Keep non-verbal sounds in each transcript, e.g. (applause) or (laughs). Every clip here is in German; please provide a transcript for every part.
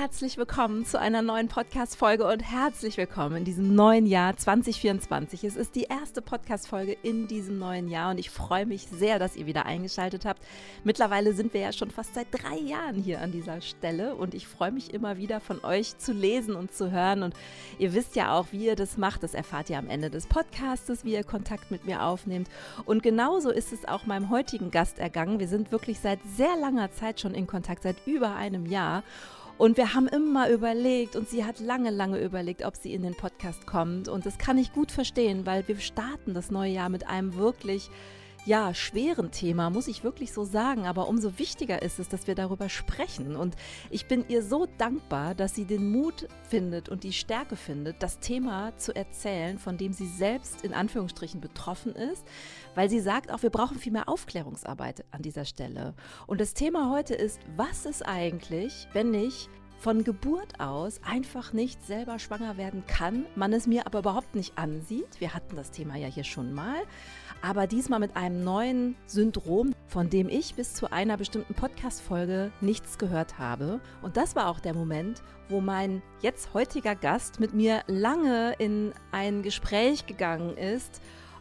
herzlich willkommen zu einer neuen Podcast-Folge und herzlich willkommen in diesem neuen Jahr 2024. Es ist die erste Podcast-Folge in diesem neuen Jahr und ich freue mich sehr, dass ihr wieder eingeschaltet habt. Mittlerweile sind wir ja schon fast seit drei Jahren hier an dieser Stelle und ich freue mich immer wieder von euch zu lesen und zu hören. Und ihr wisst ja auch, wie ihr das macht. Das erfahrt ihr am Ende des Podcastes, wie ihr Kontakt mit mir aufnehmt. Und genauso ist es auch meinem heutigen Gast ergangen. Wir sind wirklich seit sehr langer Zeit schon in Kontakt, seit über einem Jahr. Und wir haben immer überlegt und sie hat lange, lange überlegt, ob sie in den Podcast kommt. Und das kann ich gut verstehen, weil wir starten das neue Jahr mit einem wirklich ja, schweren Thema, muss ich wirklich so sagen. Aber umso wichtiger ist es, dass wir darüber sprechen. Und ich bin ihr so dankbar, dass sie den Mut findet und die Stärke findet, das Thema zu erzählen, von dem sie selbst in Anführungsstrichen betroffen ist. Weil sie sagt auch, wir brauchen viel mehr Aufklärungsarbeit an dieser Stelle. Und das Thema heute ist, was ist eigentlich, wenn ich von Geburt aus einfach nicht selber schwanger werden kann, man es mir aber überhaupt nicht ansieht. Wir hatten das Thema ja hier schon mal, aber diesmal mit einem neuen Syndrom, von dem ich bis zu einer bestimmten Podcast-Folge nichts gehört habe. Und das war auch der Moment, wo mein jetzt heutiger Gast mit mir lange in ein Gespräch gegangen ist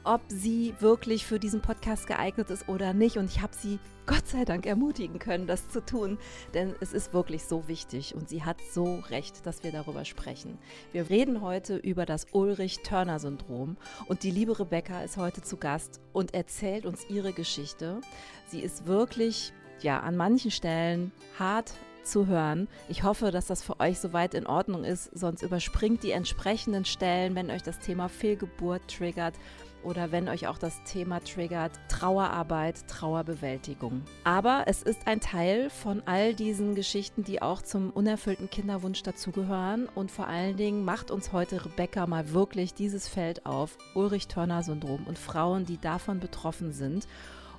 ob sie wirklich für diesen Podcast geeignet ist oder nicht. Und ich habe sie Gott sei Dank ermutigen können, das zu tun, denn es ist wirklich so wichtig und sie hat so recht, dass wir darüber sprechen. Wir reden heute über das Ulrich-Törner-Syndrom und die liebe Rebecca ist heute zu Gast und erzählt uns ihre Geschichte. Sie ist wirklich, ja, an manchen Stellen hart zu hören. Ich hoffe, dass das für euch soweit in Ordnung ist, sonst überspringt die entsprechenden Stellen, wenn euch das Thema Fehlgeburt triggert oder wenn euch auch das Thema triggert, Trauerarbeit, Trauerbewältigung. Aber es ist ein Teil von all diesen Geschichten, die auch zum unerfüllten Kinderwunsch dazugehören. Und vor allen Dingen macht uns heute Rebecca mal wirklich dieses Feld auf, Ulrich-Törner-Syndrom und Frauen, die davon betroffen sind.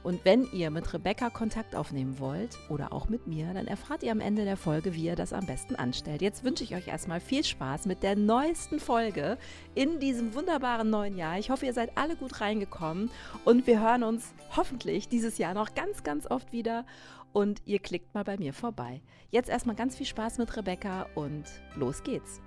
Und wenn ihr mit Rebecca Kontakt aufnehmen wollt oder auch mit mir, dann erfahrt ihr am Ende der Folge, wie ihr das am besten anstellt. Jetzt wünsche ich euch erstmal viel Spaß mit der neuesten Folge in diesem wunderbaren neuen Jahr. Ich hoffe, ihr seid alle gut reingekommen und wir hören uns hoffentlich dieses Jahr noch ganz, ganz oft wieder und ihr klickt mal bei mir vorbei. Jetzt erstmal ganz viel Spaß mit Rebecca und los geht's.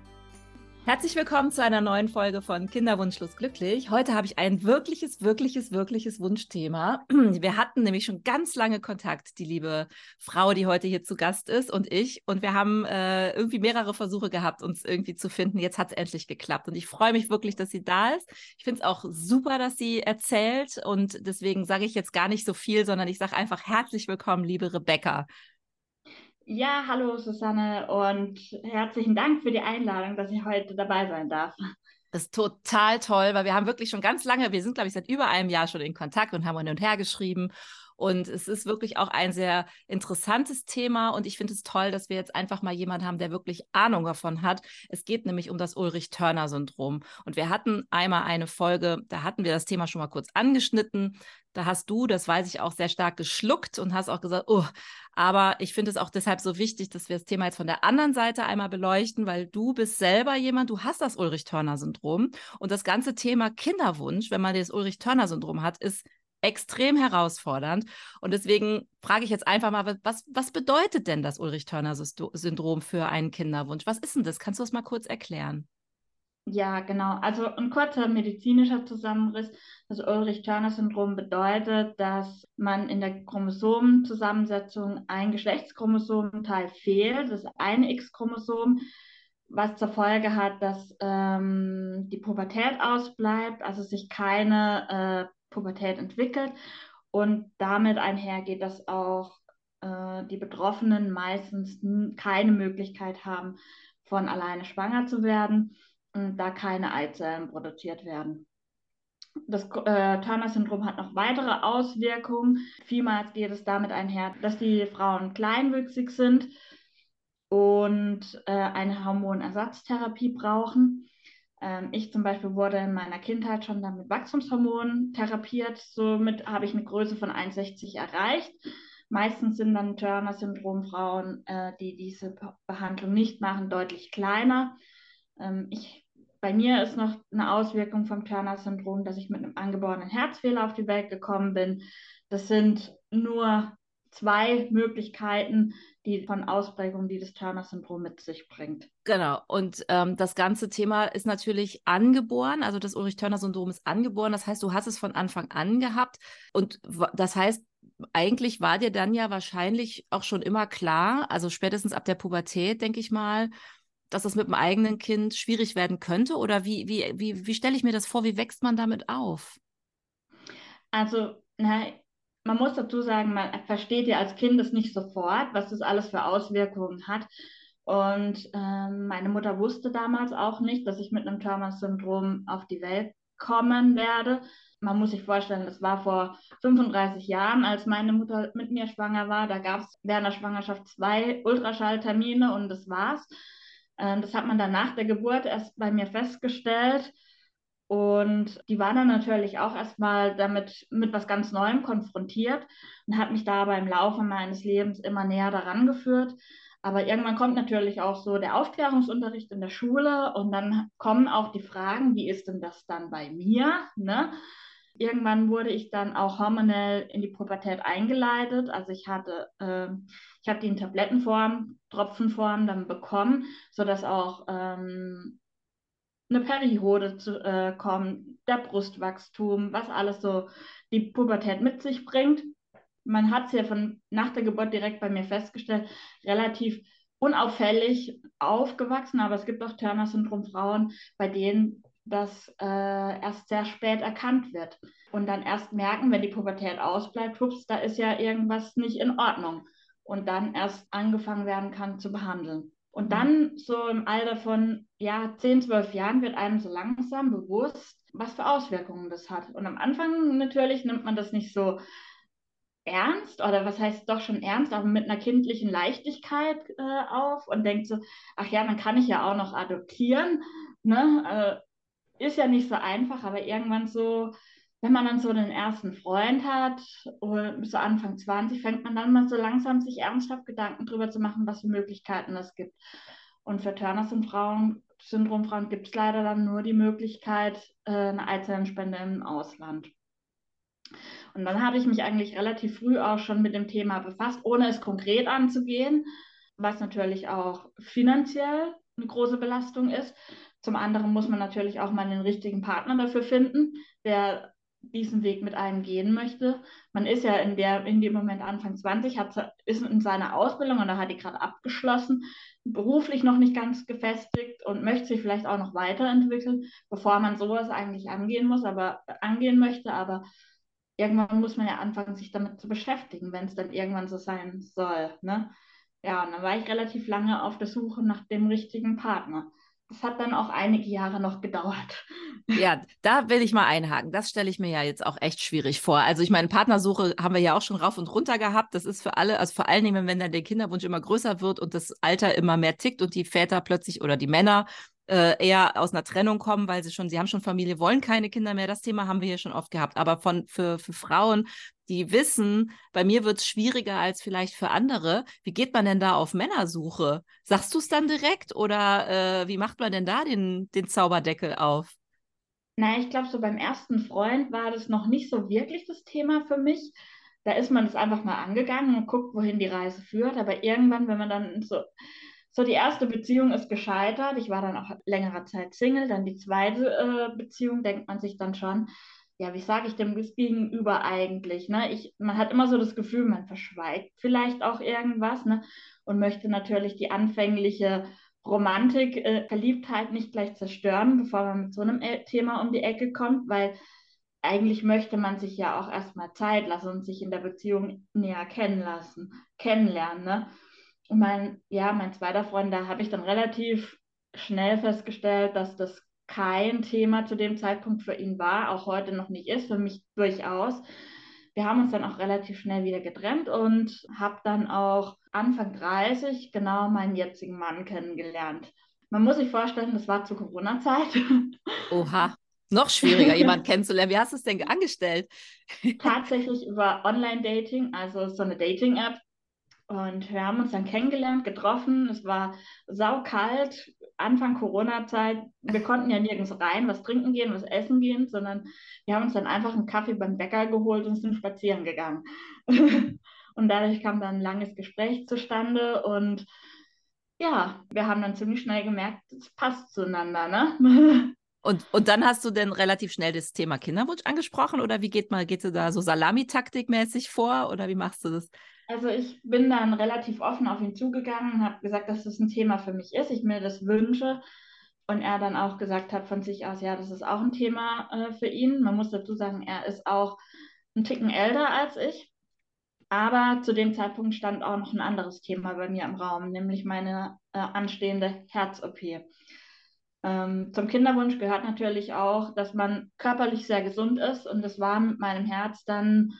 Herzlich willkommen zu einer neuen Folge von Kinderwunschlos glücklich. Heute habe ich ein wirkliches, wirkliches, wirkliches Wunschthema. (clears throat) Wir hatten nämlich schon ganz lange Kontakt, die liebe Frau, die heute hier zu Gast ist und ich. Und wir haben äh, irgendwie mehrere Versuche gehabt, uns irgendwie zu finden. Jetzt hat es endlich geklappt. Und ich freue mich wirklich, dass sie da ist. Ich finde es auch super, dass sie erzählt. Und deswegen sage ich jetzt gar nicht so viel, sondern ich sage einfach herzlich willkommen, liebe Rebecca. Ja, hallo Susanne und herzlichen Dank für die Einladung, dass ich heute dabei sein darf. Das ist total toll, weil wir haben wirklich schon ganz lange, wir sind, glaube ich, seit über einem Jahr schon in Kontakt und haben hin und her geschrieben. Und es ist wirklich auch ein sehr interessantes Thema. Und ich finde es toll, dass wir jetzt einfach mal jemanden haben, der wirklich Ahnung davon hat. Es geht nämlich um das Ulrich-Törner-Syndrom. Und wir hatten einmal eine Folge, da hatten wir das Thema schon mal kurz angeschnitten. Da hast du, das weiß ich auch, sehr stark geschluckt und hast auch gesagt, oh, aber ich finde es auch deshalb so wichtig, dass wir das Thema jetzt von der anderen Seite einmal beleuchten, weil du bist selber jemand, du hast das Ulrich-Törner-Syndrom und das ganze Thema Kinderwunsch, wenn man das Ulrich-Törner-Syndrom hat, ist extrem herausfordernd. Und deswegen frage ich jetzt einfach mal, was, was bedeutet denn das Ulrich-Törner-Syndrom für einen Kinderwunsch? Was ist denn das? Kannst du das mal kurz erklären? Ja, genau. Also ein kurzer medizinischer Zusammenriss. Das Ulrich-Törner-Syndrom bedeutet, dass man in der Chromosomenzusammensetzung ein Geschlechtschromosomenteil fehlt, das eine X-Chromosom, was zur Folge hat, dass ähm, die Pubertät ausbleibt, also sich keine äh, Pubertät entwickelt. Und damit einhergeht, dass auch äh, die Betroffenen meistens keine Möglichkeit haben, von alleine schwanger zu werden, da keine Eizellen produziert werden. Das äh, Turner-Syndrom hat noch weitere Auswirkungen. Vielmals geht es damit einher, dass die Frauen kleinwüchsig sind und äh, eine Hormonersatztherapie brauchen. Ähm, ich zum Beispiel wurde in meiner Kindheit schon dann mit Wachstumshormonen therapiert. Somit habe ich eine Größe von 1,60 erreicht. Meistens sind dann Turner-Syndrom-Frauen, äh, die diese Behandlung nicht machen, deutlich kleiner. Ähm, ich, bei mir ist noch eine Auswirkung vom Turner-Syndrom, dass ich mit einem angeborenen Herzfehler auf die Welt gekommen bin. Das sind nur zwei Möglichkeiten, die von Ausprägung, die das Turner-Syndrom mit sich bringt. Genau. Und ähm, das ganze Thema ist natürlich angeboren. Also das Ulrich-Turner-Syndrom ist angeboren. Das heißt, du hast es von Anfang an gehabt. Und das heißt, eigentlich war dir dann ja wahrscheinlich auch schon immer klar, also spätestens ab der Pubertät, denke ich mal, dass das mit dem eigenen Kind schwierig werden könnte? Oder wie, wie, wie, wie stelle ich mir das vor? Wie wächst man damit auf? Also, na, man muss dazu sagen, man versteht ja als Kind es nicht sofort, was das alles für Auswirkungen hat. Und ähm, meine Mutter wusste damals auch nicht, dass ich mit einem Turner-Syndrom auf die Welt kommen werde. Man muss sich vorstellen, das war vor 35 Jahren, als meine Mutter mit mir schwanger war. Da gab es während der Schwangerschaft zwei Ultraschalltermine und das war's. Ähm, das hat man dann nach der Geburt erst bei mir festgestellt. Und die war dann natürlich auch erstmal damit mit was ganz Neuem konfrontiert und hat mich da aber im Laufe meines Lebens immer näher daran geführt. Aber irgendwann kommt natürlich auch so der Aufklärungsunterricht in der Schule und dann kommen auch die Fragen, wie ist denn das dann bei mir? Ne? Irgendwann wurde ich dann auch hormonell in die Pubertät eingeleitet. Also ich hatte, äh, ich habe die in Tablettenform, Tropfenform dann bekommen, sodass auch ähm, eine Periode zu, äh, kommt, der Brustwachstum, was alles so die Pubertät mit sich bringt. Man hat es ja von nach der Geburt direkt bei mir festgestellt, relativ unauffällig aufgewachsen, aber es gibt auch Turner-Syndrom-Frauen, bei denen das äh, erst sehr spät erkannt wird und dann erst merken, wenn die Pubertät ausbleibt, hups, da ist ja irgendwas nicht in Ordnung und dann erst angefangen werden kann zu behandeln. Und dann so im Alter von ja, 10, 12 Jahren wird einem so langsam bewusst, was für Auswirkungen das hat. Und am Anfang natürlich nimmt man das nicht so ernst oder was heißt doch schon ernst, aber mit einer kindlichen Leichtigkeit äh, auf und denkt so, ach ja, dann kann ich ja auch noch adoptieren. Ne? Äh, ist ja nicht so einfach, aber irgendwann so wenn man dann so den ersten Freund hat, oder so Anfang 20, fängt man dann mal so langsam sich ernsthaft Gedanken darüber zu machen, was für Möglichkeiten es gibt. Und für Turner Syndromfrauen gibt es leider dann nur die Möglichkeit, äh, eine Eizellenspende im Ausland. Und dann habe ich mich eigentlich relativ früh auch schon mit dem Thema befasst, ohne es konkret anzugehen, was natürlich auch finanziell eine große Belastung ist. Zum anderen muss man natürlich auch mal den richtigen Partner dafür finden, der diesen Weg mit einem gehen möchte. Man ist ja in, der, in dem Moment Anfang 20, hat, ist in seiner Ausbildung und da hat die gerade abgeschlossen, beruflich noch nicht ganz gefestigt und möchte sich vielleicht auch noch weiterentwickeln, bevor man sowas eigentlich angehen muss, aber angehen möchte. Aber irgendwann muss man ja anfangen, sich damit zu beschäftigen, wenn es dann irgendwann so sein soll. Ne? Ja, und dann war ich relativ lange auf der Suche nach dem richtigen Partner das hat dann auch einige Jahre noch gedauert. Ja, (laughs) da will ich mal einhaken. Das stelle ich mir ja jetzt auch echt schwierig vor. Also ich meine, Partnersuche haben wir ja auch schon rauf und runter gehabt. Das ist für alle, also vor allen Dingen, wenn dann der Kinderwunsch immer größer wird und das Alter immer mehr tickt und die Väter plötzlich oder die Männer äh, eher aus einer Trennung kommen, weil sie schon, sie haben schon Familie, wollen keine Kinder mehr. Das Thema haben wir hier schon oft gehabt. Aber von, für, für Frauen, die wissen, bei mir wird es schwieriger als vielleicht für andere. Wie geht man denn da auf Männersuche? Sagst du es dann direkt oder äh, wie macht man denn da den, den Zauberdeckel auf? Na, ich glaube, so beim ersten Freund war das noch nicht so wirklich das Thema für mich. Da ist man es einfach mal angegangen und guckt, wohin die Reise führt. Aber irgendwann, wenn man dann so so, die erste Beziehung ist gescheitert. Ich war dann auch längere Zeit Single. Dann die zweite äh, Beziehung, denkt man sich dann schon, ja, wie sage ich dem Gegenüber eigentlich? Ne? Ich, man hat immer so das Gefühl, man verschweigt vielleicht auch irgendwas ne? und möchte natürlich die anfängliche Romantik, äh, Verliebtheit nicht gleich zerstören, bevor man mit so einem e Thema um die Ecke kommt, weil eigentlich möchte man sich ja auch erstmal Zeit lassen und sich in der Beziehung näher kennenlassen, kennenlernen. Ne? Und mein, ja, mein zweiter Freund, da habe ich dann relativ schnell festgestellt, dass das kein Thema zu dem Zeitpunkt für ihn war, auch heute noch nicht ist, für mich durchaus. Wir haben uns dann auch relativ schnell wieder getrennt und habe dann auch Anfang 30 genau meinen jetzigen Mann kennengelernt. Man muss sich vorstellen, das war zur Corona-Zeit. Oha, noch schwieriger, jemanden (laughs) kennenzulernen. Wie hast du es denn angestellt? Tatsächlich über Online-Dating, also so eine Dating-App. Und wir haben uns dann kennengelernt, getroffen. Es war saukalt, Anfang Corona-Zeit. Wir konnten ja nirgends rein, was trinken gehen, was essen gehen, sondern wir haben uns dann einfach einen Kaffee beim Bäcker geholt und sind spazieren gegangen. (laughs) Und dadurch kam dann ein langes Gespräch zustande und ja, wir haben dann ziemlich schnell gemerkt, es passt zueinander, ne? (laughs) Und, und dann hast du denn relativ schnell das Thema Kinderwunsch angesprochen oder wie geht mal, geht du da so Salamitaktikmäßig vor oder wie machst du das? Also ich bin dann relativ offen auf ihn zugegangen und habe gesagt, dass das ein Thema für mich ist, ich mir das wünsche. Und er dann auch gesagt hat von sich aus, ja, das ist auch ein Thema äh, für ihn. Man muss dazu sagen, er ist auch ein Ticken älter als ich. Aber zu dem Zeitpunkt stand auch noch ein anderes Thema bei mir im Raum, nämlich meine äh, anstehende Herz-OP. Ähm, zum Kinderwunsch gehört natürlich auch, dass man körperlich sehr gesund ist. Und das war mit meinem Herz dann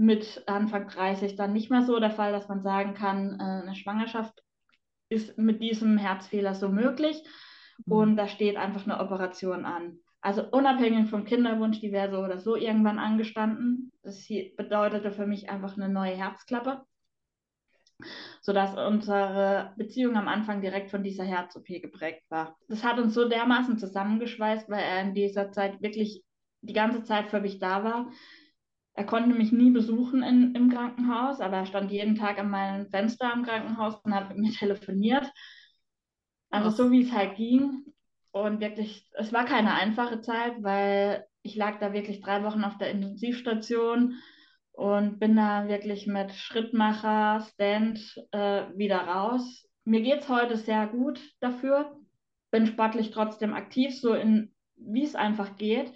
mit Anfang 30 dann nicht mehr so der Fall, dass man sagen kann, äh, eine Schwangerschaft ist mit diesem Herzfehler so möglich. Mhm. Und da steht einfach eine Operation an. Also unabhängig vom Kinderwunsch, die wäre so oder so irgendwann angestanden. Das bedeutete für mich einfach eine neue Herzklappe, sodass unsere Beziehung am Anfang direkt von dieser Herz-OP geprägt war. Das hat uns so dermaßen zusammengeschweißt, weil er in dieser Zeit wirklich die ganze Zeit für mich da war. Er konnte mich nie besuchen in, im Krankenhaus, aber er stand jeden Tag an meinem Fenster im Krankenhaus und hat mit mir (laughs) telefoniert. Also so wie es halt ging. Und wirklich, es war keine einfache Zeit, weil ich lag da wirklich drei Wochen auf der Intensivstation und bin da wirklich mit Schrittmacher, Stand äh, wieder raus. Mir geht es heute sehr gut dafür. Bin sportlich trotzdem aktiv, so in wie es einfach geht.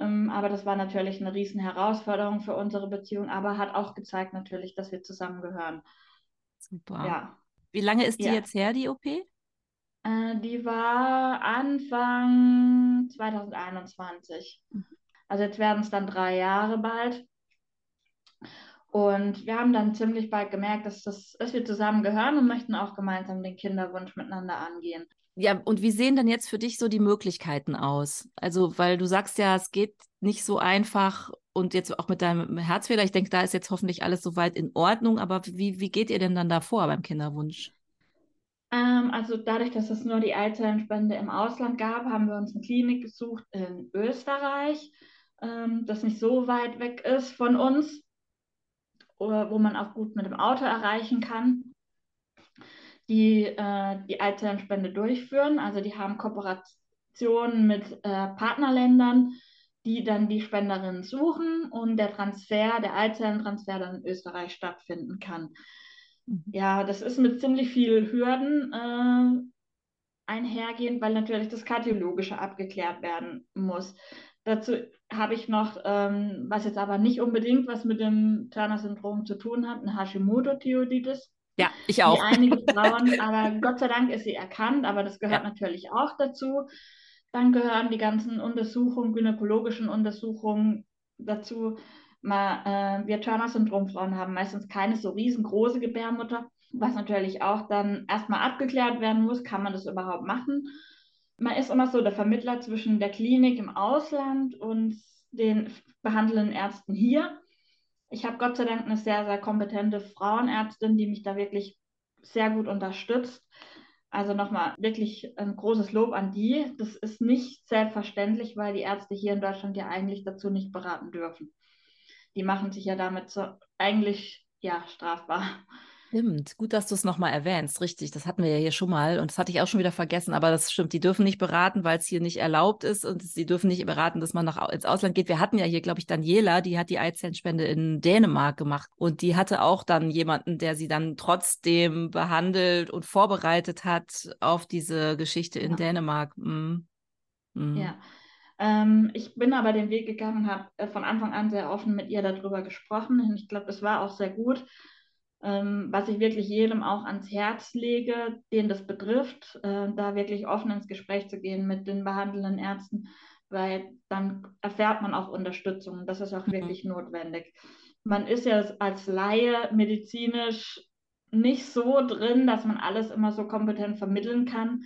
Ähm, aber das war natürlich eine riesen Herausforderung für unsere Beziehung, aber hat auch gezeigt natürlich, dass wir zusammengehören. Super. Ja. Wie lange ist die ja. jetzt her, die OP? Äh, die war Anfang 2021. Mhm. Also jetzt werden es dann drei Jahre bald. Und wir haben dann ziemlich bald gemerkt, dass, das, dass wir zusammen gehören und möchten auch gemeinsam den Kinderwunsch miteinander angehen. Ja, und wie sehen denn jetzt für dich so die Möglichkeiten aus? Also, weil du sagst ja, es geht nicht so einfach und jetzt auch mit deinem Herzfehler, ich denke, da ist jetzt hoffentlich alles soweit in Ordnung, aber wie, wie geht ihr denn dann da vor beim Kinderwunsch? Ähm, also dadurch, dass es nur die Eizellenspende im Ausland gab, haben wir uns eine Klinik gesucht in Österreich, ähm, das nicht so weit weg ist von uns, wo man auch gut mit dem Auto erreichen kann, die äh, die Eizellenspende durchführen. Also die haben Kooperationen mit äh, Partnerländern, die dann die Spenderinnen suchen und der Transfer, der Eizellentransfer dann in Österreich stattfinden kann. Mhm. Ja, das ist mit ziemlich vielen Hürden äh, einhergehend, weil natürlich das Kardiologische abgeklärt werden muss. Dazu habe ich noch, ähm, was jetzt aber nicht unbedingt was mit dem Turner-Syndrom zu tun hat, eine Hashimoto-Thyreoiditis. Ja, ich auch. Wie einige (laughs) Frauen, aber Gott sei Dank ist sie erkannt, aber das gehört ja. natürlich auch dazu. Dann gehören die ganzen Untersuchungen, gynäkologischen Untersuchungen dazu mal, äh, wir Turner-Syndrom-Frauen haben meistens keine so riesengroße Gebärmutter, was natürlich auch dann erstmal abgeklärt werden muss, kann man das überhaupt machen. Man ist immer so der Vermittler zwischen der Klinik im Ausland und den behandelnden Ärzten hier. Ich habe Gott sei Dank eine sehr, sehr kompetente Frauenärztin, die mich da wirklich sehr gut unterstützt. Also nochmal wirklich ein großes Lob an die. Das ist nicht selbstverständlich, weil die Ärzte hier in Deutschland ja eigentlich dazu nicht beraten dürfen die machen sich ja damit so eigentlich ja strafbar. Stimmt, gut, dass du es nochmal erwähnst, richtig. Das hatten wir ja hier schon mal und das hatte ich auch schon wieder vergessen, aber das stimmt. Die dürfen nicht beraten, weil es hier nicht erlaubt ist und sie dürfen nicht beraten, dass man nach, ins Ausland geht. Wir hatten ja hier, glaube ich, Daniela, die hat die Eizellenspende in Dänemark gemacht und die hatte auch dann jemanden, der sie dann trotzdem behandelt und vorbereitet hat auf diese Geschichte in ja. Dänemark. Mhm. Mhm. Ja. Ähm, ich bin aber den Weg gegangen und habe äh, von Anfang an sehr offen mit ihr darüber gesprochen. Und ich glaube, es war auch sehr gut, was ich wirklich jedem auch ans Herz lege, den das betrifft, äh, da wirklich offen ins Gespräch zu gehen mit den behandelnden Ärzten, weil dann erfährt man auch Unterstützung. Das ist auch mhm. wirklich notwendig. Man ist ja als Laie medizinisch nicht so drin, dass man alles immer so kompetent vermitteln kann.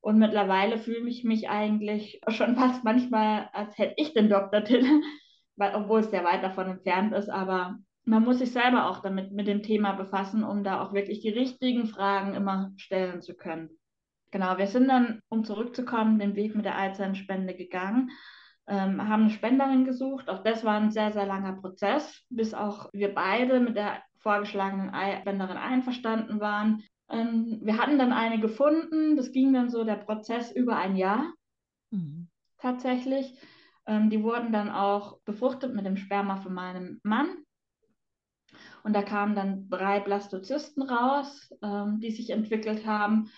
Und mittlerweile fühle ich mich eigentlich (laughs) schon fast manchmal, als hätte ich den Doktortitel, weil, obwohl es sehr weit davon entfernt ist. Aber man muss sich selber auch damit mit dem Thema befassen, um da auch wirklich die richtigen Fragen immer stellen zu können. Genau, wir sind dann, um zurückzukommen, den Weg mit der Eizellspende gegangen, ähm, haben eine Spenderin gesucht. Auch das war ein sehr, sehr langer Prozess, bis auch wir beide mit der vorgeschlagenen Eibänderin einverstanden waren. Ähm, wir hatten dann eine gefunden. Das ging dann so der Prozess über ein Jahr mhm. tatsächlich. Ähm, die wurden dann auch befruchtet mit dem Sperma von meinem Mann. Und da kamen dann drei Blastozysten raus, ähm, die sich entwickelt haben.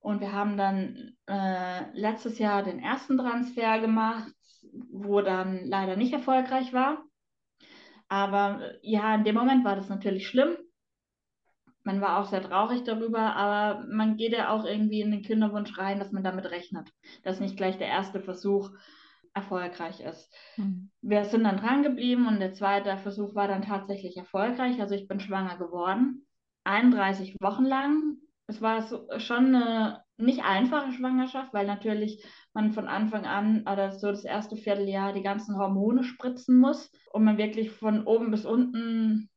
Und wir haben dann äh, letztes Jahr den ersten Transfer gemacht, wo dann leider nicht erfolgreich war. Aber ja, in dem Moment war das natürlich schlimm. Man war auch sehr traurig darüber, aber man geht ja auch irgendwie in den Kinderwunsch rein, dass man damit rechnet, dass nicht gleich der erste Versuch erfolgreich ist. Mhm. Wir sind dann dran geblieben und der zweite Versuch war dann tatsächlich erfolgreich. Also ich bin schwanger geworden, 31 Wochen lang. Es war so, schon eine nicht einfache Schwangerschaft, weil natürlich man von Anfang an oder so das erste Vierteljahr die ganzen Hormone spritzen muss und man wirklich von oben bis unten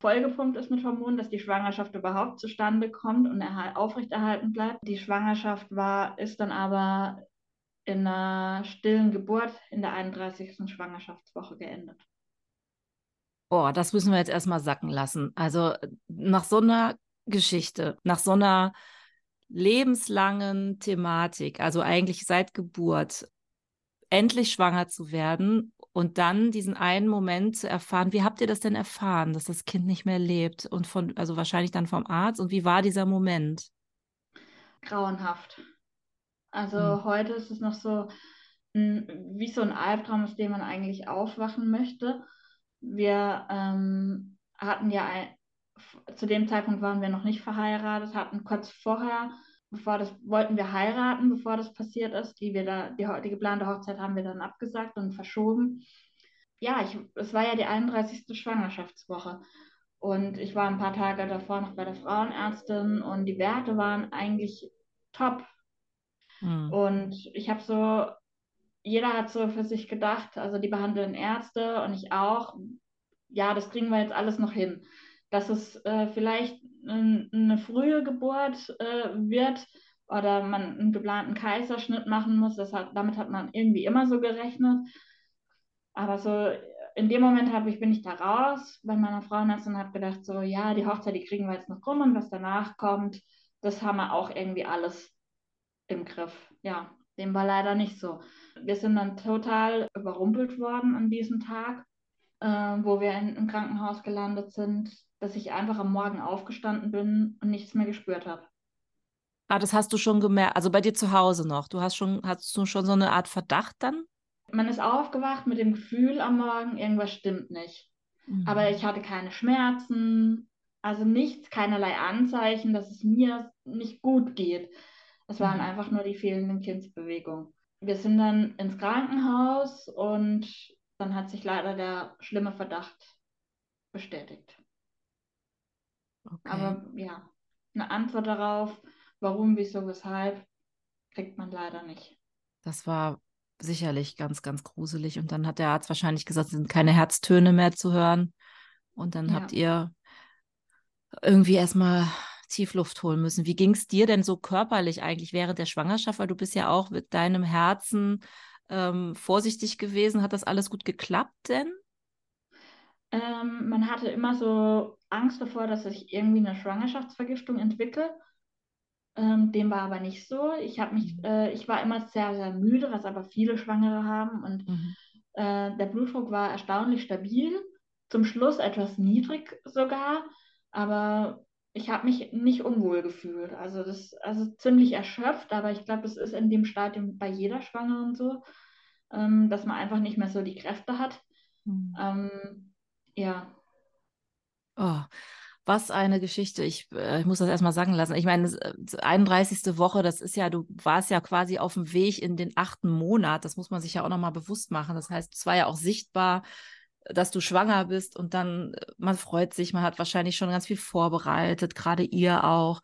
vollgepumpt ist mit Hormonen, dass die Schwangerschaft überhaupt zustande kommt und aufrechterhalten bleibt. Die Schwangerschaft war, ist dann aber in einer stillen Geburt in der 31. Schwangerschaftswoche geendet. Oh, das müssen wir jetzt erstmal sacken lassen. Also nach so einer Geschichte, nach so einer lebenslangen Thematik, also eigentlich seit Geburt, endlich schwanger zu werden und dann diesen einen Moment zu erfahren. Wie habt ihr das denn erfahren, dass das Kind nicht mehr lebt und von, also wahrscheinlich dann vom Arzt? Und wie war dieser Moment? Grauenhaft. Also hm. heute ist es noch so wie so ein Albtraum, aus dem man eigentlich aufwachen möchte. Wir ähm, hatten ja ein, zu dem Zeitpunkt waren wir noch nicht verheiratet, hatten kurz vorher, bevor das wollten wir heiraten, bevor das passiert ist. Die wir da, die, die geplante Hochzeit haben wir dann abgesagt und verschoben. Ja, ich, es war ja die 31. Schwangerschaftswoche. Und ich war ein paar Tage davor noch bei der Frauenärztin und die Werte waren eigentlich top. Mhm. Und ich habe so, jeder hat so für sich gedacht, also die behandelnden Ärzte und ich auch, ja, das kriegen wir jetzt alles noch hin dass es äh, vielleicht eine frühe Geburt äh, wird oder man einen geplanten Kaiserschnitt machen muss. Das hat, damit hat man irgendwie immer so gerechnet. Aber so in dem Moment hab ich, bin ich da raus bei meiner Frauenärztin und habe gedacht, so ja, die Hochzeit, die kriegen wir jetzt noch rum und was danach kommt, das haben wir auch irgendwie alles im Griff. Ja, dem war leider nicht so. Wir sind dann total überrumpelt worden an diesem Tag, äh, wo wir in, im Krankenhaus gelandet sind dass ich einfach am Morgen aufgestanden bin und nichts mehr gespürt habe. Ah, das hast du schon gemerkt, also bei dir zu Hause noch. Du hast schon, hast du schon so eine Art Verdacht dann? Man ist aufgewacht mit dem Gefühl am Morgen, irgendwas stimmt nicht. Mhm. Aber ich hatte keine Schmerzen, also nichts, keinerlei Anzeichen, dass es mir nicht gut geht. Es waren mhm. einfach nur die fehlenden Kindsbewegungen. Wir sind dann ins Krankenhaus und dann hat sich leider der schlimme Verdacht bestätigt. Okay. Aber ja, eine Antwort darauf, warum, wieso, weshalb, kriegt man leider nicht. Das war sicherlich ganz, ganz gruselig. Und dann hat der Arzt wahrscheinlich gesagt, es sind keine Herztöne mehr zu hören. Und dann ja. habt ihr irgendwie erstmal Tiefluft holen müssen. Wie ging es dir denn so körperlich eigentlich während der Schwangerschaft? Weil du bist ja auch mit deinem Herzen ähm, vorsichtig gewesen. Hat das alles gut geklappt denn? Ähm, man hatte immer so Angst davor, dass sich irgendwie eine Schwangerschaftsvergiftung entwickelt. Ähm, dem war aber nicht so. Ich habe mich, mhm. äh, ich war immer sehr, sehr müde, was aber viele Schwangere haben. Und mhm. äh, der Blutdruck war erstaunlich stabil. Zum Schluss etwas niedrig sogar, aber ich habe mich nicht unwohl gefühlt. Also das, also ziemlich erschöpft, aber ich glaube, das ist in dem Stadium bei jeder Schwangeren so, ähm, dass man einfach nicht mehr so die Kräfte hat. Mhm. Ähm, ja. Oh, was eine Geschichte. Ich, äh, ich muss das erstmal sagen lassen. Ich meine, 31. Äh, Woche, das ist ja, du warst ja quasi auf dem Weg in den achten Monat. Das muss man sich ja auch nochmal bewusst machen. Das heißt, es war ja auch sichtbar, dass du schwanger bist und dann, äh, man freut sich, man hat wahrscheinlich schon ganz viel vorbereitet, gerade ihr auch.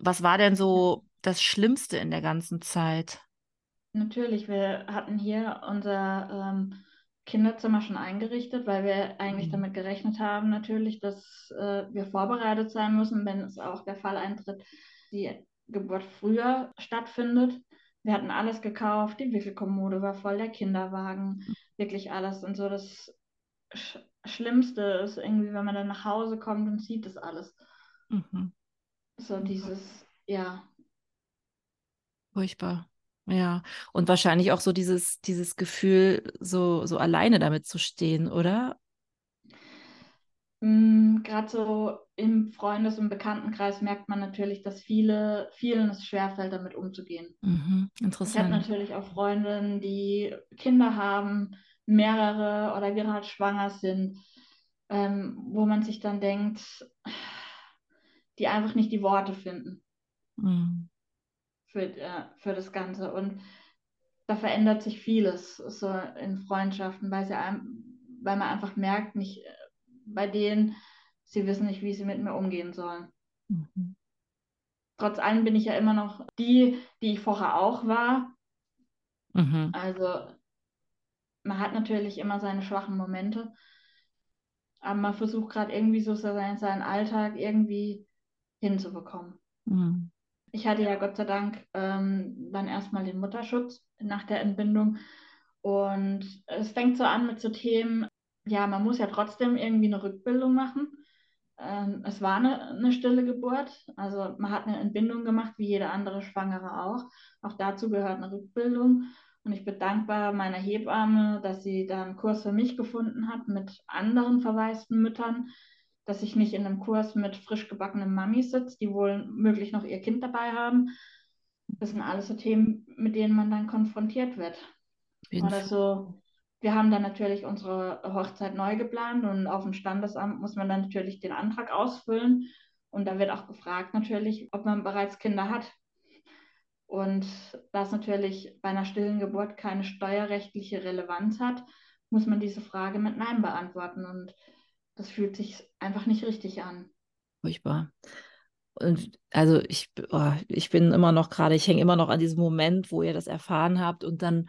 Was war denn so das Schlimmste in der ganzen Zeit? Natürlich, wir hatten hier unser ähm, Kinderzimmer schon eingerichtet, weil wir eigentlich mhm. damit gerechnet haben, natürlich, dass äh, wir vorbereitet sein müssen, wenn es auch der Fall eintritt, die Geburt früher stattfindet. Wir hatten alles gekauft, die Wickelkommode war voll, der Kinderwagen, wirklich alles. Und so das Schlimmste ist irgendwie, wenn man dann nach Hause kommt und sieht das alles. Mhm. So dieses, ja, Furchtbar. Ja. Und wahrscheinlich auch so dieses, dieses Gefühl, so, so alleine damit zu stehen, oder? Gerade so im Freundes- und Bekanntenkreis merkt man natürlich, dass viele, vielen es schwerfällt, damit umzugehen. Mhm. Ich habe Interessant. natürlich auch Freundinnen, die Kinder haben, mehrere oder gerade schwanger sind, ähm, wo man sich dann denkt, die einfach nicht die Worte finden Mhm. für, äh, für das Ganze. Und da verändert sich vieles so in Freundschaften, weil, sie einem, weil man einfach merkt, nicht äh, bei denen, sie wissen nicht, wie sie mit mir umgehen sollen. Mhm. Trotz allem bin ich ja immer noch die, die ich vorher auch war. Mhm. Also man hat natürlich immer seine schwachen Momente, aber man versucht gerade irgendwie so seinen, seinen Alltag irgendwie hinzubekommen. Mhm. Ich hatte ja Gott sei Dank ähm, dann erstmal den Mutterschutz nach der Entbindung. Und es fängt so an mit so Themen, ja, man muss ja trotzdem irgendwie eine Rückbildung machen. Ähm, es war eine, eine stille Geburt, also man hat eine Entbindung gemacht, wie jede andere Schwangere auch. Auch dazu gehört eine Rückbildung. Und ich bin dankbar meiner Hebamme, dass sie da einen Kurs für mich gefunden hat mit anderen verwaisten Müttern, dass ich nicht in einem Kurs mit frisch gebackenen Mamis sitze, die wohl möglich noch ihr Kind dabei haben. Das sind alles so Themen, mit denen man dann konfrontiert wird. Oder so, wir haben dann natürlich unsere Hochzeit neu geplant und auf dem Standesamt muss man dann natürlich den Antrag ausfüllen. Und da wird auch gefragt natürlich, ob man bereits Kinder hat. Und da es natürlich bei einer stillen Geburt keine steuerrechtliche Relevanz hat, muss man diese Frage mit Nein beantworten. Und das fühlt sich einfach nicht richtig an. Furchtbar. Und also ich, oh, ich bin immer noch gerade, ich hänge immer noch an diesem Moment, wo ihr das erfahren habt und dann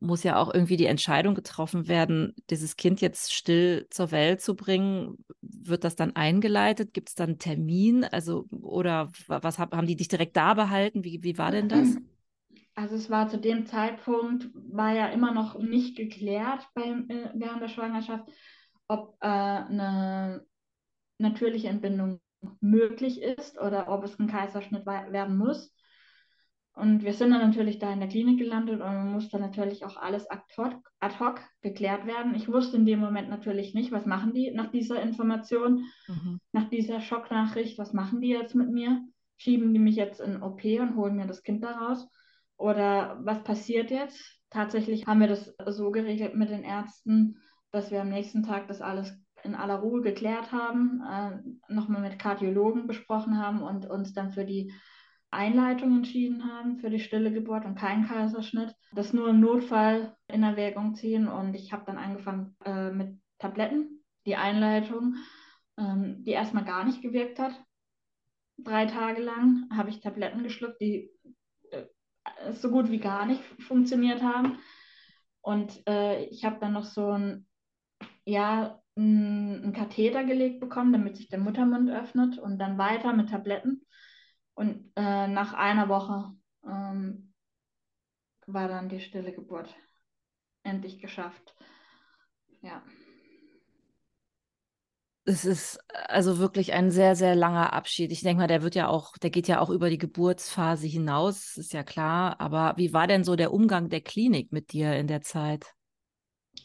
muss ja auch irgendwie die Entscheidung getroffen werden, dieses Kind jetzt still zur Welt zu bringen. Wird das dann eingeleitet? Gibt es dann einen Termin? Also, oder was hab, haben die dich direkt da behalten? Wie, wie war denn das? Also es war zu dem Zeitpunkt, war ja immer noch nicht geklärt beim, äh, während der Schwangerschaft, ob äh, eine natürliche Entbindung möglich ist oder ob es ein Kaiserschnitt werden muss. Und wir sind dann natürlich da in der Klinik gelandet und man musste natürlich auch alles ad hoc, ad hoc geklärt werden. Ich wusste in dem Moment natürlich nicht, was machen die nach dieser Information, Mhm. nach dieser Schocknachricht, was machen die jetzt mit mir? Schieben die mich jetzt in OP und holen mir das Kind daraus? Oder was passiert jetzt? Tatsächlich haben wir das so geregelt mit den Ärzten, dass wir am nächsten Tag das alles in aller Ruhe geklärt haben, äh, nochmal mit Kardiologen besprochen haben und uns dann für die Einleitung entschieden haben, für die stille Geburt und keinen Kaiserschnitt. Das nur im Notfall in Erwägung ziehen und ich habe dann angefangen äh, mit Tabletten, die Einleitung, ähm, die erstmal gar nicht gewirkt hat. Drei Tage lang habe ich Tabletten geschluckt, die äh, so gut wie gar nicht funktioniert haben. Und äh, ich habe dann noch so ein, ja, einen Katheter gelegt bekommen, damit sich der Muttermund öffnet und dann weiter mit Tabletten. Und äh, nach einer Woche ähm, war dann die stille Geburt endlich geschafft. Ja. Es ist also wirklich ein sehr, sehr langer Abschied. Ich denke mal, der wird ja auch, der geht ja auch über die Geburtsphase hinaus, ist ja klar. Aber wie war denn so der Umgang der Klinik mit dir in der Zeit?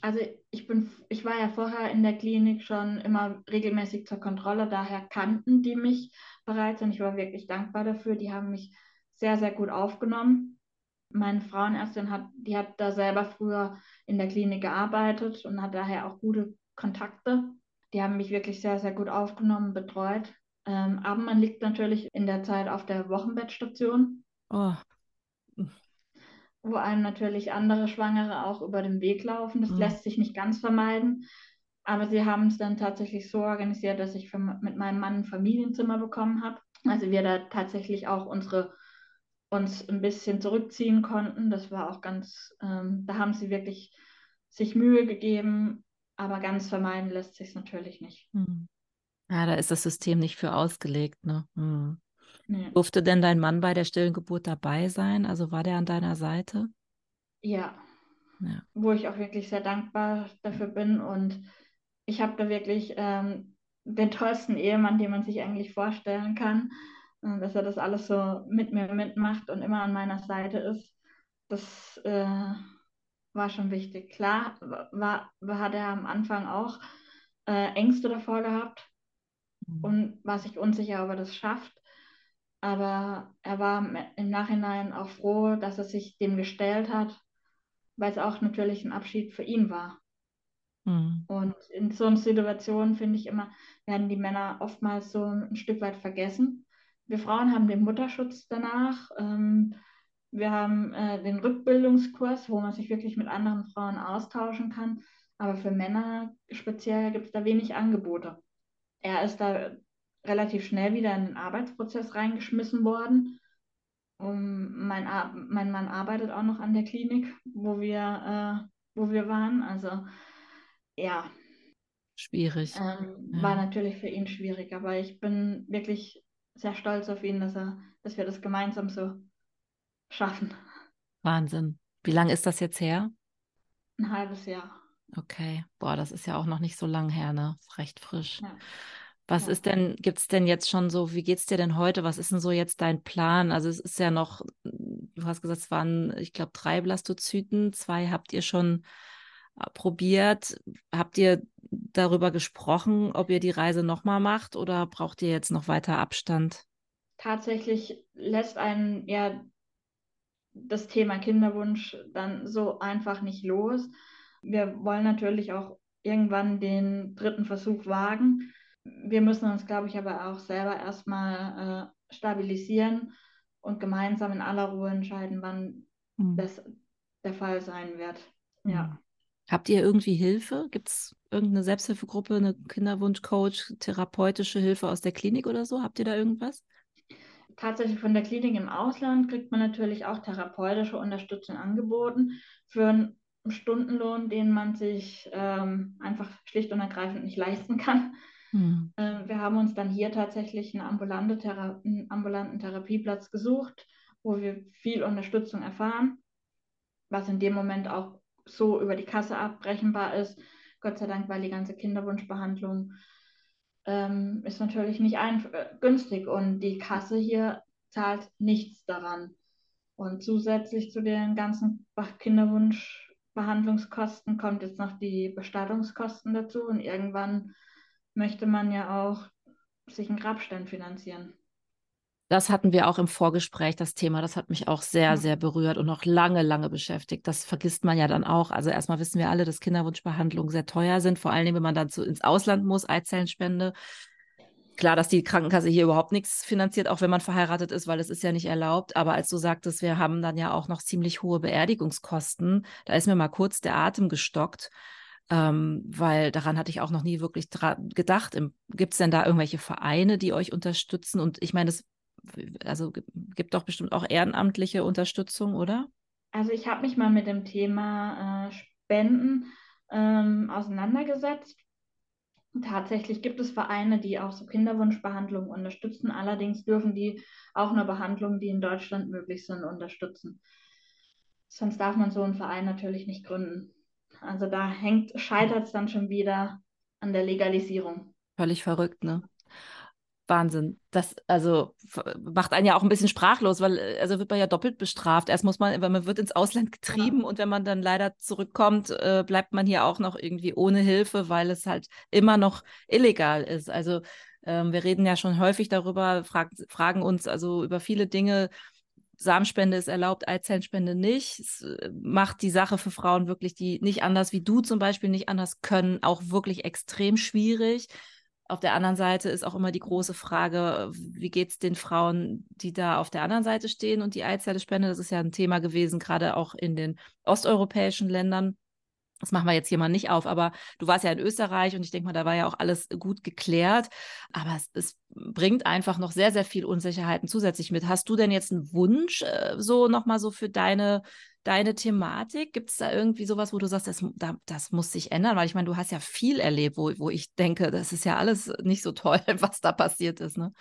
Also ich bin, ich war ja vorher in der Klinik schon immer regelmäßig zur Kontrolle, daher kannten die mich bereits und ich war wirklich dankbar dafür. Die haben mich sehr, sehr gut aufgenommen. Meine Frauenärztin hat, die hat da selber früher in der Klinik gearbeitet und hat daher auch gute Kontakte. Die haben mich wirklich sehr, sehr gut aufgenommen, betreut. Ähm, aber man liegt natürlich in der Zeit auf der Wochenbettstation. Oh. Wo einem natürlich andere Schwangere auch über den Weg laufen. Das Mhm. lässt sich nicht ganz vermeiden. Aber sie haben es dann tatsächlich so organisiert, dass ich für, mit meinem Mann ein Familienzimmer bekommen habe. Also wir da tatsächlich auch unsere uns ein bisschen zurückziehen konnten. Das war auch ganz, ähm, da haben sie wirklich sich Mühe gegeben, aber ganz vermeiden lässt sich es natürlich nicht. Hm. Ja, da ist das System nicht für ausgelegt, ne? Hm. Nee. Durfte denn dein Mann bei der stillen Geburt dabei sein? Also war der an deiner Seite? Ja, Ja. wo ich auch wirklich sehr dankbar dafür bin und ich habe da wirklich ähm, den tollsten Ehemann, den man sich eigentlich vorstellen kann, dass er das alles so mit mir mitmacht und immer an meiner Seite ist. Das äh, war schon wichtig. Klar, war, war, hat er am Anfang auch äh, Ängste davor gehabt mhm. und war sich unsicher, ob er das schafft. Aber er war im Nachhinein auch froh, dass er sich dem gestellt hat, weil es auch natürlich ein Abschied für ihn war. Mhm. Und in so einer Situation finde ich immer, werden die Männer oftmals so ein Stück weit vergessen. Wir Frauen haben den Mutterschutz danach. Ähm, wir haben äh, den Rückbildungskurs, wo man sich wirklich mit anderen Frauen austauschen kann. Aber für Männer speziell gibt es da wenig Angebote. Er ist da relativ schnell wieder in den Arbeitsprozess reingeschmissen worden. Um, mein, mein Mann arbeitet auch noch an der Klinik, wo wir, äh, wo wir waren. Also ja. Schwierig. Ähm, ja. War natürlich für ihn schwierig, aber ich bin wirklich sehr stolz auf ihn, dass er, dass wir das gemeinsam so schaffen. Wahnsinn. Wie lange ist das jetzt her? Ein halbes Jahr. Okay, boah, das ist ja auch noch nicht so lang her, ne? Recht frisch. Ja. Was ist denn, gibt es denn jetzt schon so, wie geht es dir denn heute? Was ist denn so jetzt dein Plan? Also es ist ja noch, du hast gesagt, es waren, ich glaube, drei Blastozyten, zwei habt ihr schon äh, probiert. Habt ihr darüber gesprochen, ob ihr die Reise nochmal macht oder braucht ihr jetzt noch weiter Abstand? Tatsächlich lässt einen ja das Thema Kinderwunsch dann so einfach nicht los. Wir wollen natürlich auch irgendwann den dritten Versuch wagen. Wir müssen uns, glaube ich, aber auch selber erstmal äh, stabilisieren und gemeinsam in aller Ruhe entscheiden, wann mhm. das der Fall sein wird. Ja. Hm. Habt ihr irgendwie Hilfe? Gibt es irgendeine Selbsthilfegruppe, eine Kinderwunschcoach, therapeutische Hilfe aus der Klinik oder so? Habt ihr da irgendwas? Tatsächlich von der Klinik im Ausland kriegt man natürlich auch therapeutische Unterstützung angeboten für einen Stundenlohn, den man sich ähm, einfach schlicht und ergreifend nicht leisten kann. Hm. Äh, wir haben uns dann hier tatsächlich einen, ambulante Thera einen ambulanten Therapieplatz gesucht, wo wir viel Unterstützung erfahren, was in dem Moment auch so über die Kasse abbrechenbar ist. Gott sei Dank, weil die ganze Kinderwunschbehandlung ähm, ist natürlich nicht äh, günstig und die Kasse hier zahlt nichts daran. Und zusätzlich zu den ganzen Kinderwunschbehandlungskosten kommt jetzt noch die Bestattungskosten dazu und irgendwann möchte man ja auch sich einen Grabstein finanzieren. Das hatten wir auch im Vorgespräch, das Thema. Das hat mich auch sehr, sehr berührt und noch lange, lange beschäftigt. Das vergisst man ja dann auch. Also erstmal wissen wir alle, dass Kinderwunschbehandlungen sehr teuer sind, vor allem wenn man dann ins Ausland muss, Eizellenspende. Klar, dass die Krankenkasse hier überhaupt nichts finanziert, auch wenn man verheiratet ist, weil es ist ja nicht erlaubt. Aber als du sagtest, wir haben dann ja auch noch ziemlich hohe Beerdigungskosten, da ist mir mal kurz der Atem gestockt. Ähm, weil daran hatte ich auch noch nie wirklich gedacht. Gibt es denn da irgendwelche Vereine, die euch unterstützen? Und ich meine, das also gibt doch bestimmt auch ehrenamtliche Unterstützung, oder? Also ich habe mich mal mit dem Thema äh, Spenden ähm, auseinandergesetzt. Tatsächlich gibt es Vereine, die auch so Kinderwunschbehandlungen unterstützen. Allerdings dürfen die auch nur Behandlungen, die in Deutschland möglich sind, unterstützen. Sonst darf man so einen Verein natürlich nicht gründen. Also da hängt, scheitert es dann schon wieder an der Legalisierung. Völlig verrückt, ne? Wahnsinn. Das also macht einen ja auch ein bisschen sprachlos, weil äh, also wird man ja doppelt bestraft. Erst muss man, wenn man wird ins Ausland getrieben ja. und wenn man dann leider zurückkommt, äh, bleibt man hier auch noch irgendwie ohne Hilfe, weil es halt immer noch illegal ist. Also ähm, wir reden ja schon häufig darüber, frag, fragen uns also über viele Dinge. Samenspende ist erlaubt, Eizellenspende nicht. Es äh, macht die Sache für Frauen wirklich, die nicht anders wie du zum Beispiel nicht anders können, auch wirklich extrem schwierig. Auf der anderen Seite ist auch immer die große Frage, wie geht es den Frauen, die da auf der anderen Seite stehen und die Eizelle spenden? Das ist ja ein Thema gewesen, gerade auch in den osteuropäischen Ländern. Das machen wir jetzt hier mal nicht auf, aber du warst ja in Österreich und ich denke mal, da war ja auch alles gut geklärt. Aber es, es, bringt einfach noch sehr, sehr viel Unsicherheiten zusätzlich mit. Hast du denn jetzt einen Wunsch, äh, so nochmal so für deine deine Thematik? Gibt es da irgendwie sowas, wo du sagst, das, das muss sich ändern? Weil ich meine, du hast ja viel erlebt, wo, wo ich denke, das ist ja alles nicht so toll, (laughs) was da passiert ist. Ne?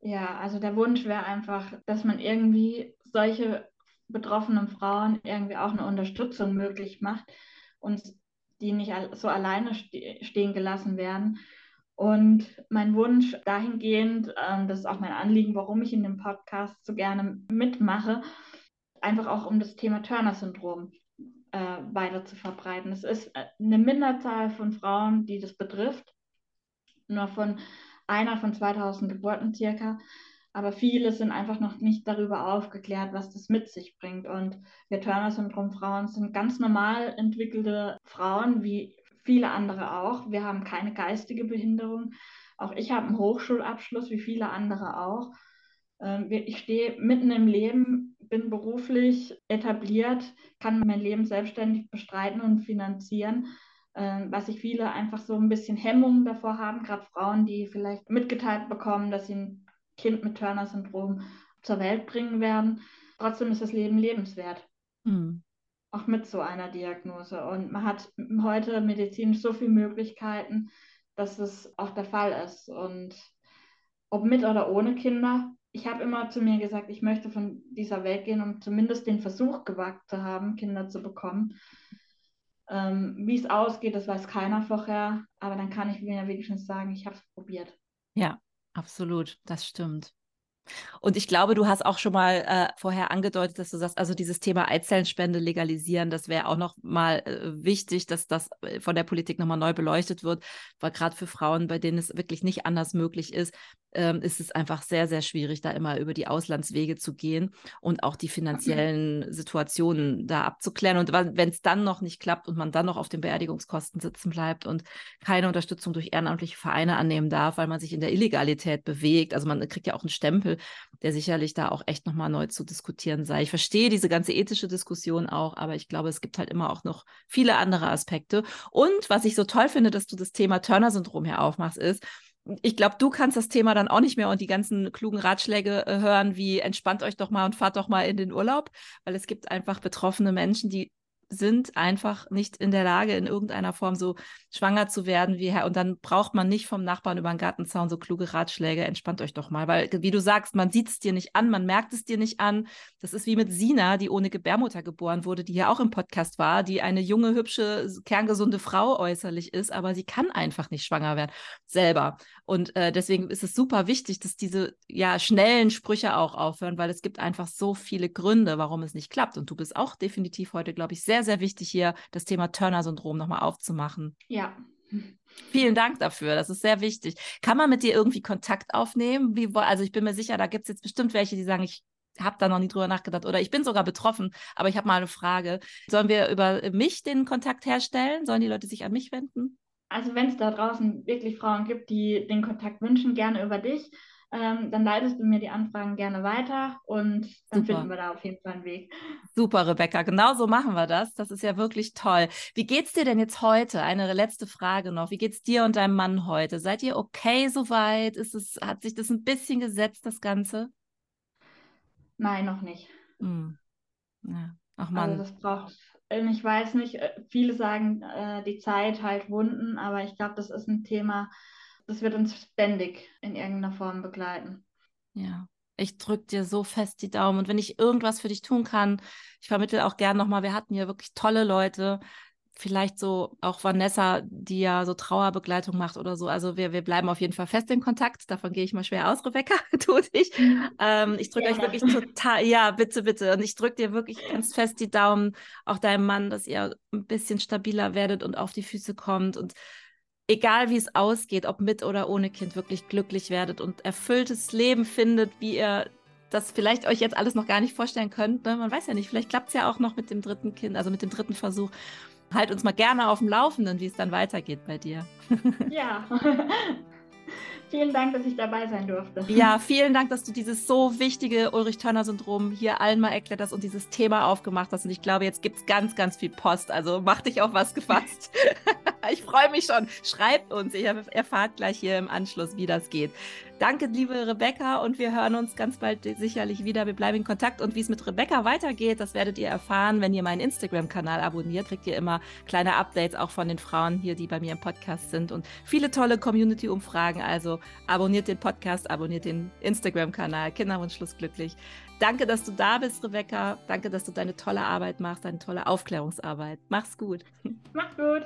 Ja, also der Wunsch wäre einfach, dass man irgendwie solche betroffenen Frauen irgendwie auch eine Unterstützung möglich macht und die nicht so alleine stehen gelassen werden. Und mein Wunsch dahingehend, ähm, das ist auch mein Anliegen, warum ich in dem Podcast so gerne mitmache, einfach auch um das Thema Turner-Syndrom äh, weiter zu verbreiten. Es ist äh, eine Minderzahl von Frauen, die das betrifft, nur von einer von 2000 Geburten circa. Aber viele sind einfach noch nicht darüber aufgeklärt, was das mit sich bringt. Und wir Turner-Syndrom-Frauen sind ganz normal entwickelte Frauen, wie viele andere auch. Wir haben keine geistige Behinderung. Auch ich habe einen Hochschulabschluss, wie viele andere auch. Ähm, ich stehe mitten im Leben, bin beruflich etabliert, kann mein Leben selbstständig bestreiten und finanzieren, ähm, was ich viele einfach so ein bisschen Hemmungen davor haben, gerade Frauen, die vielleicht mitgeteilt bekommen, dass sie Kind mit Turner-Syndrom zur Welt bringen werden. Trotzdem ist das Leben lebenswert. Mhm auch mit so einer Diagnose. Und man hat heute medizinisch so viele Möglichkeiten, dass es auch der Fall ist. Und ob mit oder ohne Kinder, ich habe immer zu mir gesagt, ich möchte von dieser Welt gehen, um zumindest den Versuch gewagt zu haben, Kinder zu bekommen. Ähm, Wie es ausgeht, das weiß keiner vorher, aber dann kann ich mir ja wenigstens sagen, ich habe es probiert. Ja, absolut, das stimmt. Und ich glaube, du hast auch schon mal äh, vorher angedeutet, dass du sagst, also dieses Thema Eizellenspende legalisieren, das wäre auch noch mal äh, wichtig, dass das äh, von der Politik nochmal neu beleuchtet wird, weil gerade für Frauen, bei denen es wirklich nicht anders möglich ist, ähm, ist es einfach sehr, sehr schwierig, da immer über die Auslandswege zu gehen und auch die finanziellen Situationen da abzuklären. Und wenn es dann noch nicht klappt und man dann noch auf den Beerdigungskosten sitzen bleibt und keine Unterstützung durch ehrenamtliche Vereine annehmen darf, weil man sich in der Illegalität bewegt, also man kriegt ja auch einen Stempel, der sicherlich da auch echt nochmal neu zu diskutieren sei. Ich verstehe diese ganze ethische Diskussion auch, aber ich glaube, es gibt halt immer auch noch viele andere Aspekte. Und was ich so toll finde, dass du das Thema Turner-Syndrom hier aufmachst, ist, ich glaube, du kannst das Thema dann auch nicht mehr und die ganzen klugen Ratschläge äh, hören, wie entspannt euch doch mal und fahrt doch mal in den Urlaub, weil es gibt einfach betroffene Menschen, die sind einfach nicht in der Lage, in irgendeiner Form so schwanger zu werden wie Herr. Und dann braucht man nicht vom Nachbarn über den Gartenzaun so kluge Ratschläge. Entspannt euch doch mal, weil, wie du sagst, man sieht es dir nicht an, man merkt es dir nicht an. Das ist wie mit Sina, die ohne Gebärmutter geboren wurde, die ja auch im Podcast war, die eine junge, hübsche, kerngesunde Frau äußerlich ist, aber sie kann einfach nicht schwanger werden selber. Und äh, deswegen ist es super wichtig, dass diese ja schnellen Sprüche auch aufhören, weil es gibt einfach so viele Gründe, warum es nicht klappt. Und du bist auch definitiv heute, glaube ich, sehr sehr, sehr wichtig hier, das Thema Turner-Syndrom nochmal aufzumachen. Ja. Vielen Dank dafür, das ist sehr wichtig. Kann man mit dir irgendwie Kontakt aufnehmen? Wie, also ich bin mir sicher, da gibt es jetzt bestimmt welche, die sagen, ich habe da noch nie drüber nachgedacht oder ich bin sogar betroffen, aber ich habe mal eine Frage. Sollen wir über mich den Kontakt herstellen? Sollen die Leute sich an mich wenden? Also wenn es da draußen wirklich Frauen gibt, die den Kontakt wünschen, gerne über dich ähm, dann leitest du mir die Anfragen gerne weiter und dann Super. finden wir da auf jeden Fall einen Weg. Super, Rebecca. Genau so machen wir das. Das ist ja wirklich toll. Wie geht's dir denn jetzt heute? Eine letzte Frage noch. Wie geht's dir und deinem Mann heute? Seid ihr okay soweit? Ist es, hat sich das ein bisschen gesetzt, das Ganze? Nein, noch nicht. Hm. Ja. Ach man. Also das braucht, ähm, ich weiß nicht, äh, viele sagen, äh, die Zeit halt Wunden, aber ich glaube, das ist ein Thema, das wird uns ständig in irgendeiner Form begleiten. Ja. Ich drücke dir so fest die Daumen. Und wenn ich irgendwas für dich tun kann, ich vermittle auch gern nochmal, wir hatten hier wirklich tolle Leute. Vielleicht so auch Vanessa, die ja so Trauerbegleitung macht oder so. Also wir, wir bleiben auf jeden Fall fest in Kontakt. Davon gehe ich mal schwer aus, Rebecca, (laughs) tut ich. Ähm, ich drücke euch wirklich total, ja, bitte, bitte. Und ich drücke dir wirklich ganz fest die Daumen, auch deinem Mann, dass ihr ein bisschen stabiler werdet und auf die Füße kommt und egal wie es ausgeht, ob mit oder ohne Kind, wirklich glücklich werdet und erfülltes Leben findet, wie ihr das vielleicht euch jetzt alles noch gar nicht vorstellen könnt. Ne? Man weiß ja nicht, vielleicht klappt es ja auch noch mit dem dritten Kind, also mit dem dritten Versuch. Halt uns mal gerne auf dem Laufenden, wie es dann weitergeht bei dir. Ja. (laughs) Vielen Dank, dass ich dabei sein durfte. Ja, vielen Dank, dass du dieses so wichtige Ulrich-Törner-Syndrom hier allen mal erklärt hast und dieses Thema aufgemacht hast. Und ich glaube, jetzt gibt es ganz, ganz viel Post. Also mach dich auf was gefasst. (laughs) ich freue mich schon. Schreibt uns. Ihr erfahrt gleich hier im Anschluss, wie das geht. Danke, liebe Rebecca, und wir hören uns ganz bald sicherlich wieder. Wir bleiben in Kontakt und wie es mit Rebecca weitergeht, das werdet ihr erfahren, wenn ihr meinen Instagram-Kanal abonniert. Kriegt ihr immer kleine Updates auch von den Frauen hier, die bei mir im Podcast sind und viele tolle Community-Umfragen. Also abonniert den Podcast, abonniert den Instagram-Kanal. Kinderwunsch glücklich. Danke, dass du da bist, Rebecca. Danke, dass du deine tolle Arbeit machst, deine tolle Aufklärungsarbeit. Mach's gut. Mach's gut.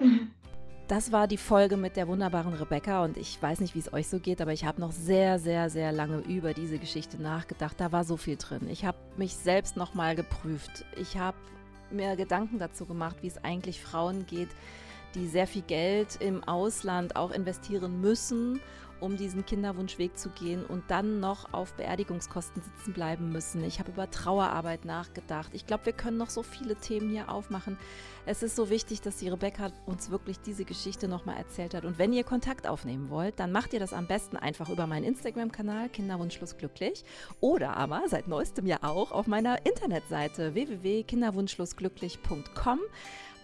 Das war die Folge mit der wunderbaren Rebecca und ich weiß nicht, wie es euch so geht, aber ich habe noch sehr, sehr, sehr lange über diese Geschichte nachgedacht. Da war so viel drin. Ich habe mich selbst nochmal geprüft. Ich habe mir Gedanken dazu gemacht, wie es eigentlich Frauen geht, die sehr viel Geld im Ausland auch investieren müssen um diesen Kinderwunschweg zu gehen und dann noch auf Beerdigungskosten sitzen bleiben müssen. Ich habe über Trauerarbeit nachgedacht. Ich glaube, wir können noch so viele Themen hier aufmachen. Es ist so wichtig, dass die Rebecca uns wirklich diese Geschichte nochmal erzählt hat. Und wenn ihr Kontakt aufnehmen wollt, dann macht ihr das am besten einfach über meinen Instagram-Kanal Kinderwunschlos glücklich oder aber seit neuestem ja auch auf meiner Internetseite www.kinderwunschlosglücklich.com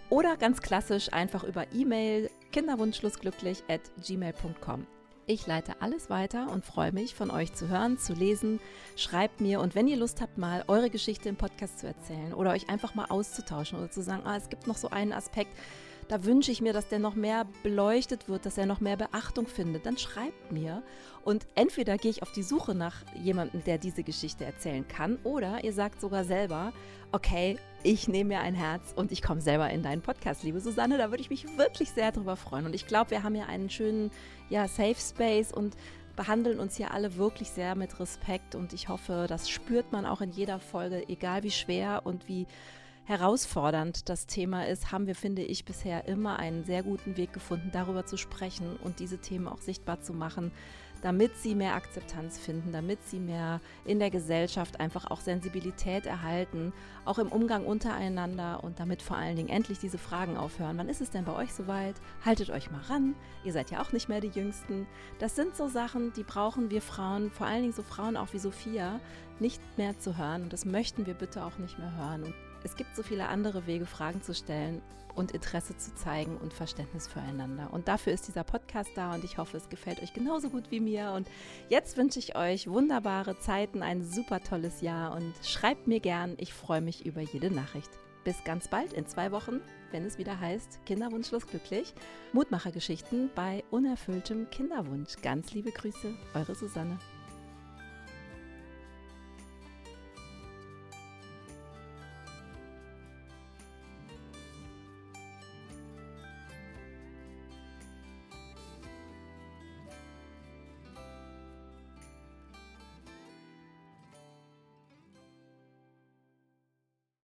oder ganz klassisch einfach über E-Mail kinderwunschlosglücklich at gmail.com. Ich leite alles weiter und freue mich, von euch zu hören, zu lesen. Schreibt mir und wenn ihr Lust habt, mal eure Geschichte im Podcast zu erzählen oder euch einfach mal auszutauschen oder zu sagen, ah, es gibt noch so einen Aspekt, da wünsche ich mir, dass der noch mehr beleuchtet wird, dass er noch mehr Beachtung findet, dann schreibt mir. Und entweder gehe ich auf die Suche nach jemandem, der diese Geschichte erzählen kann, oder ihr sagt sogar selber, okay, ich nehme mir ein Herz und ich komme selber in deinen Podcast, liebe Susanne. Da würde ich mich wirklich sehr drüber freuen. Und ich glaube, wir haben ja einen schönen ja, Safe Space und behandeln uns hier alle wirklich sehr mit Respekt. Und ich hoffe, das spürt man auch in jeder Folge, egal wie schwer und wie herausfordernd das Thema ist, haben wir, finde ich, bisher immer einen sehr guten Weg gefunden, darüber zu sprechen und diese Themen auch sichtbar zu machen damit sie mehr Akzeptanz finden, damit sie mehr in der Gesellschaft einfach auch Sensibilität erhalten, auch im Umgang untereinander und damit vor allen Dingen endlich diese Fragen aufhören. Wann ist es denn bei euch soweit? Haltet euch mal ran. Ihr seid ja auch nicht mehr die Jüngsten. Das sind so Sachen, die brauchen wir Frauen, vor allen Dingen so Frauen auch wie Sophia, nicht mehr zu hören. Und das möchten wir bitte auch nicht mehr hören. Und es gibt so viele andere Wege, Fragen zu stellen und Interesse zu zeigen und Verständnis füreinander. Und dafür ist dieser Podcast da und ich hoffe, es gefällt euch genauso gut wie mir. Und jetzt wünsche ich euch wunderbare Zeiten, ein super tolles Jahr und schreibt mir gern. Ich freue mich über jede Nachricht. Bis ganz bald in zwei Wochen, wenn es wieder heißt Kinderwunschlos glücklich. Mutmachergeschichten bei unerfülltem Kinderwunsch. Ganz liebe Grüße, eure Susanne.